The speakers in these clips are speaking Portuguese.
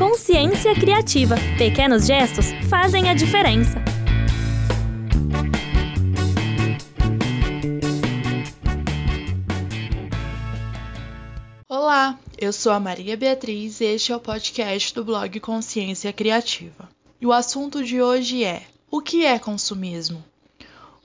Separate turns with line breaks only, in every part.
Consciência Criativa. Pequenos gestos fazem a diferença.
Olá, eu sou a Maria Beatriz e este é o podcast do blog Consciência Criativa. E o assunto de hoje é: o que é consumismo?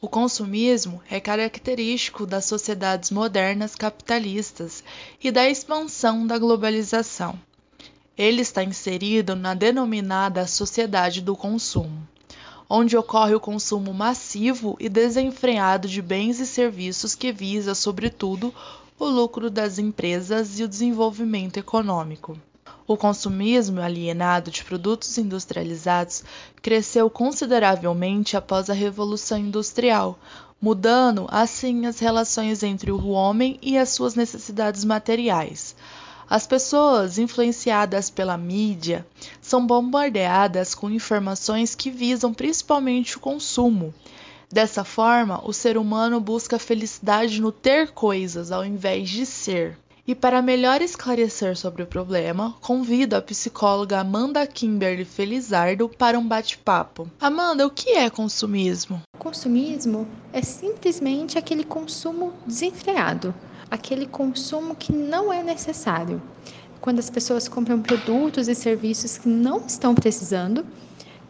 O consumismo é característico das sociedades modernas capitalistas e da expansão da globalização. Ele está inserido na denominada sociedade do consumo, onde ocorre o consumo massivo e desenfreado de bens e serviços que visa, sobretudo, o lucro das empresas e o desenvolvimento econômico. O consumismo alienado de produtos industrializados cresceu consideravelmente após a Revolução Industrial, mudando assim as relações entre o homem e as suas necessidades materiais. As pessoas influenciadas pela mídia são bombardeadas com informações que visam principalmente o consumo. Dessa forma, o ser humano busca felicidade no ter coisas ao invés de ser. E para melhor esclarecer sobre o problema, convido a psicóloga Amanda Kimberly Felizardo para um bate-papo. Amanda, o que é consumismo?
Consumismo é simplesmente aquele consumo desenfreado, aquele consumo que não é necessário. Quando as pessoas compram produtos e serviços que não estão precisando,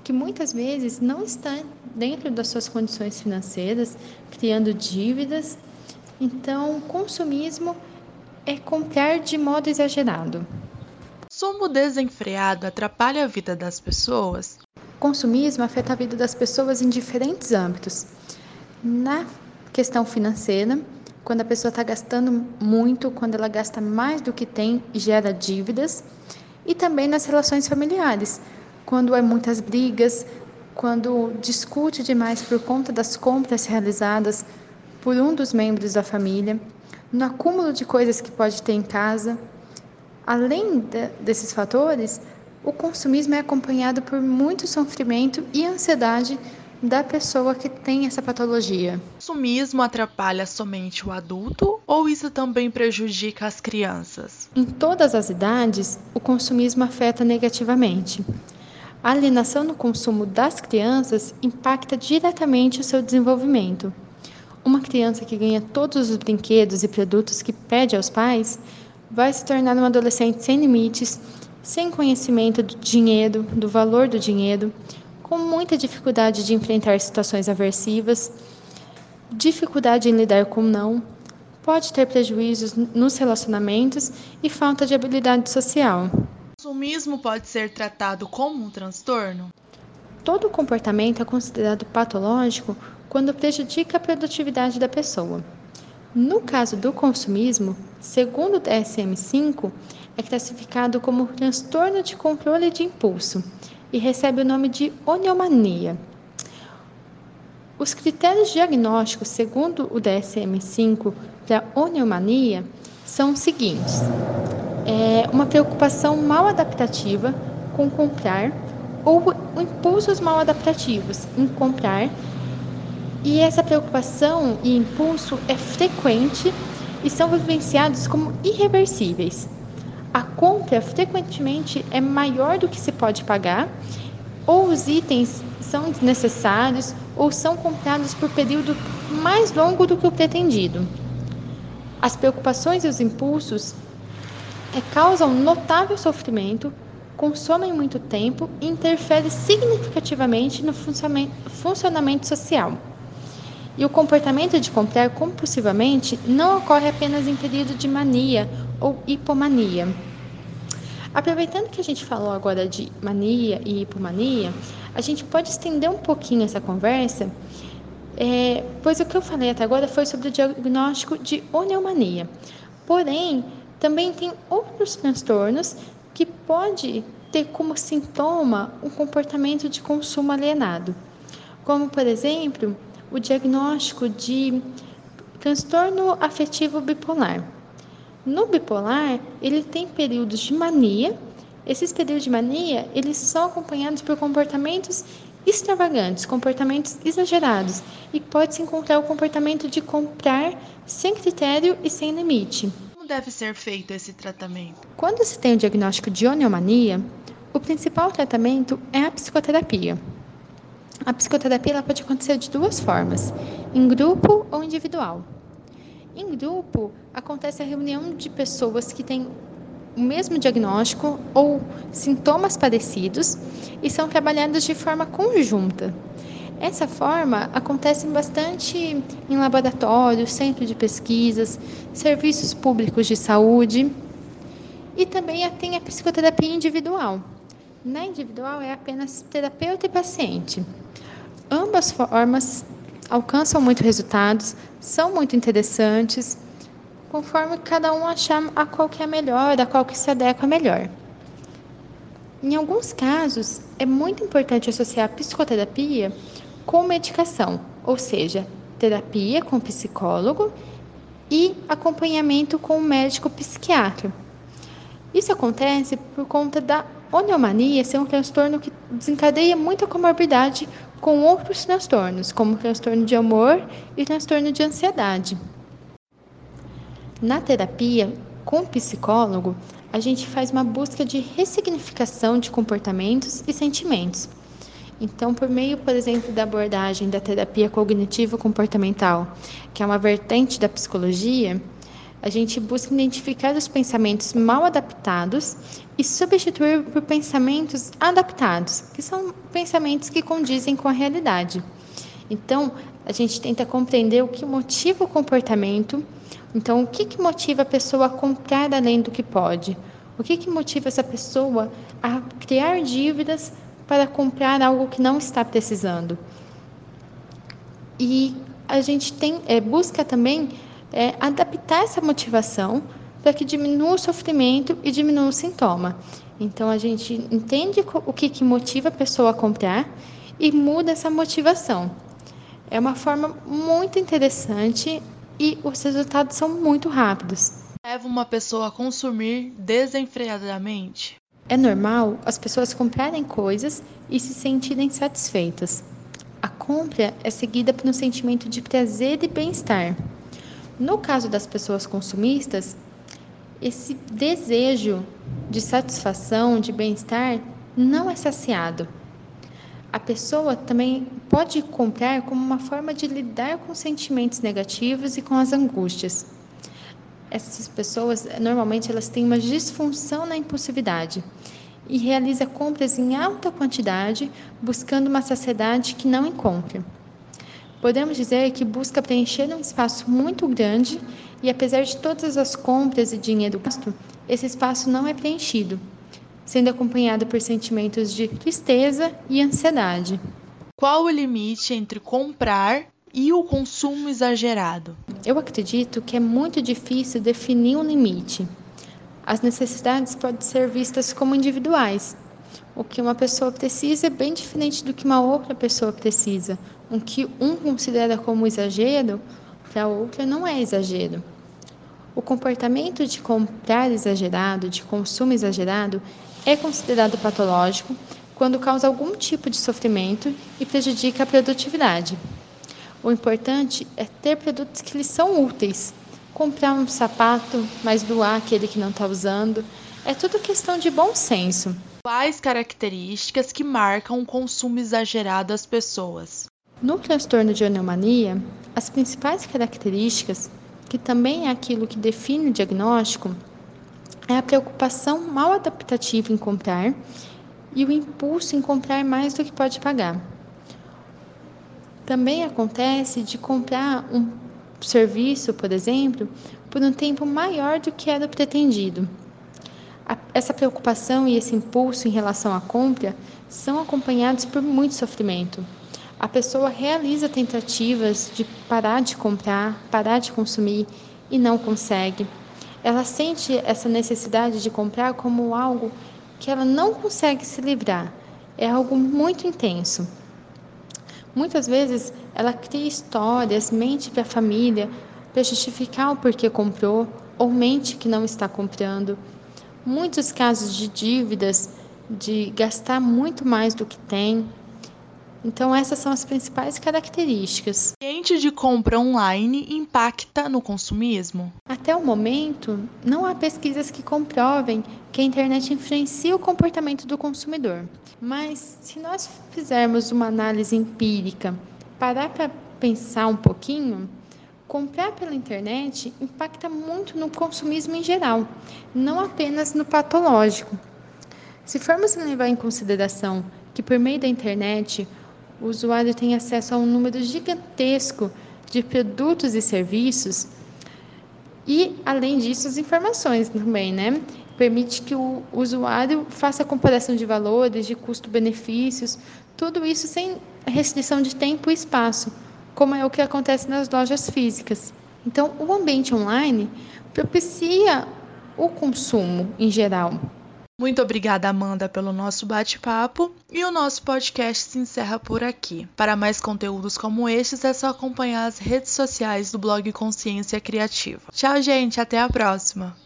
que muitas vezes não estão dentro das suas condições financeiras, criando dívidas. Então, consumismo é comprar de modo exagerado.
Consumo desenfreado atrapalha a vida das pessoas?
Consumismo afeta a vida das pessoas em diferentes âmbitos. Na questão financeira, quando a pessoa está gastando muito, quando ela gasta mais do que tem gera dívidas, e também nas relações familiares, quando há muitas brigas, quando discute demais por conta das compras realizadas por um dos membros da família, no acúmulo de coisas que pode ter em casa. Além de, desses fatores, o consumismo é acompanhado por muito sofrimento e ansiedade da pessoa que tem essa patologia.
O consumismo atrapalha somente o adulto ou isso também prejudica as crianças?
Em todas as idades, o consumismo afeta negativamente. A alienação no consumo das crianças impacta diretamente o seu desenvolvimento. Uma criança que ganha todos os brinquedos e produtos que pede aos pais vai se tornar um adolescente sem limites, sem conhecimento do dinheiro, do valor do dinheiro, com muita dificuldade de enfrentar situações aversivas, dificuldade em lidar com não, pode ter prejuízos nos relacionamentos e falta de habilidade social. O
consumismo pode ser tratado como um transtorno?
Todo comportamento é considerado patológico quando prejudica a produtividade da pessoa. No caso do consumismo, segundo o DSM-5, é classificado como transtorno de controle de impulso e recebe o nome de oniomania. Os critérios diagnósticos, segundo o DSM-5, para oniomania são os seguintes: é uma preocupação mal adaptativa com comprar ou impulsos mal adaptativos em comprar e essa preocupação e impulso é frequente e são vivenciados como irreversíveis. A compra frequentemente é maior do que se pode pagar, ou os itens são desnecessários ou são comprados por período mais longo do que o pretendido. As preocupações e os impulsos é, causam notável sofrimento, consomem muito tempo e interferem significativamente no funcionamento social. E o comportamento de comprar compulsivamente não ocorre apenas em período de mania ou hipomania. Aproveitando que a gente falou agora de mania e hipomania, a gente pode estender um pouquinho essa conversa, é, pois o que eu falei até agora foi sobre o diagnóstico de oneomania. Porém, também tem outros transtornos que pode ter como sintoma um comportamento de consumo alienado, como por exemplo o diagnóstico de transtorno afetivo bipolar. No bipolar, ele tem períodos de mania. Esses períodos de mania, eles são acompanhados por comportamentos extravagantes, comportamentos exagerados, e pode-se encontrar o comportamento de comprar sem critério e sem limite.
Como deve ser feito esse tratamento?
Quando se tem o diagnóstico de oniomania, O principal tratamento é a psicoterapia. A psicoterapia pode acontecer de duas formas, em grupo ou individual. Em grupo, acontece a reunião de pessoas que têm o mesmo diagnóstico ou sintomas parecidos e são trabalhados de forma conjunta. Essa forma acontece bastante em laboratórios, centros de pesquisas, serviços públicos de saúde e também tem a psicoterapia individual. Na individual é apenas terapeuta e paciente. Ambas formas alcançam muito resultados, são muito interessantes, conforme cada um achar a qual que é melhor, a qual que se adequa melhor. Em alguns casos, é muito importante associar a psicoterapia com medicação, ou seja, terapia com psicólogo e acompanhamento com o médico psiquiatra. Isso acontece por conta da oneomania ser um transtorno que desencadeia muita comorbidade com outros transtornos, como transtorno de amor e transtorno de ansiedade. Na terapia, com o psicólogo, a gente faz uma busca de ressignificação de comportamentos e sentimentos. Então, por meio, por exemplo, da abordagem da terapia cognitivo-comportamental, que é uma vertente da psicologia, a gente busca identificar os pensamentos mal adaptados e substituir por pensamentos adaptados, que são pensamentos que condizem com a realidade. Então, a gente tenta compreender o que motiva o comportamento. Então, o que, que motiva a pessoa a comprar além do que pode? O que, que motiva essa pessoa a criar dívidas para comprar algo que não está precisando? E a gente tem, é, busca também é, adaptar essa motivação para que diminua o sofrimento e diminua o sintoma. Então a gente entende o que, que motiva a pessoa a comprar e muda essa motivação. É uma forma muito interessante e os resultados são muito rápidos.
Leva uma pessoa a consumir desenfreadamente?
É normal as pessoas comprarem coisas e se sentirem satisfeitas. A compra é seguida por um sentimento de prazer e bem-estar. No caso das pessoas consumistas, esse desejo de satisfação, de bem-estar, não é saciado. A pessoa também pode comprar como uma forma de lidar com sentimentos negativos e com as angústias. Essas pessoas, normalmente, elas têm uma disfunção na impulsividade e realiza compras em alta quantidade, buscando uma saciedade que não encontra. Podemos dizer que busca preencher um espaço muito grande e, apesar de todas as compras e dinheiro gasto, esse espaço não é preenchido, sendo acompanhado por sentimentos de tristeza e ansiedade.
Qual o limite entre comprar e o consumo exagerado?
Eu acredito que é muito difícil definir um limite. As necessidades podem ser vistas como individuais. O que uma pessoa precisa é bem diferente do que uma outra pessoa precisa, o que um considera como exagero, para outra não é exagero. O comportamento de comprar exagerado, de consumo exagerado, é considerado patológico quando causa algum tipo de sofrimento e prejudica a produtividade. O importante é ter produtos que lhes são úteis. Comprar um sapato, mas doar aquele que não está usando. É tudo questão de bom senso.
Quais características que marcam o consumo exagerado das pessoas?
No transtorno de anomania, as principais características, que também é aquilo que define o diagnóstico, é a preocupação mal adaptativa em comprar e o impulso em comprar mais do que pode pagar. Também acontece de comprar um serviço, por exemplo, por um tempo maior do que era pretendido. Essa preocupação e esse impulso em relação à compra são acompanhados por muito sofrimento a pessoa realiza tentativas de parar de comprar, parar de consumir e não consegue. Ela sente essa necessidade de comprar como algo que ela não consegue se livrar. É algo muito intenso. Muitas vezes ela cria histórias, mente para a família para justificar o porquê comprou ou mente que não está comprando. Muitos casos de dívidas, de gastar muito mais do que tem, Então, essas são as principais características.
O ambiente de compra online impacta no consumismo?
Até o momento, não há pesquisas que comprovem que a internet influencia o comportamento do consumidor. Mas, se nós fizermos uma análise empírica, parar para pensar um pouquinho, comprar pela internet impacta muito no consumismo em geral, não apenas no patológico. Se formos levar em consideração que por meio da internet o usuário tem acesso a um número gigantesco de produtos e serviços e, além disso, as informações também, né? Permite que o usuário faça comparação de valores, de custo-benefícios, tudo isso sem restrição de tempo e espaço, como é o que acontece nas lojas físicas. Então, o ambiente online propicia o consumo em geral.
Muito obrigada, Amanda, pelo nosso bate-papo. E o nosso podcast se encerra por aqui. Para mais conteúdos como estes, é só acompanhar as redes sociais do blog Consciência Criativa. Tchau, gente. Até a próxima.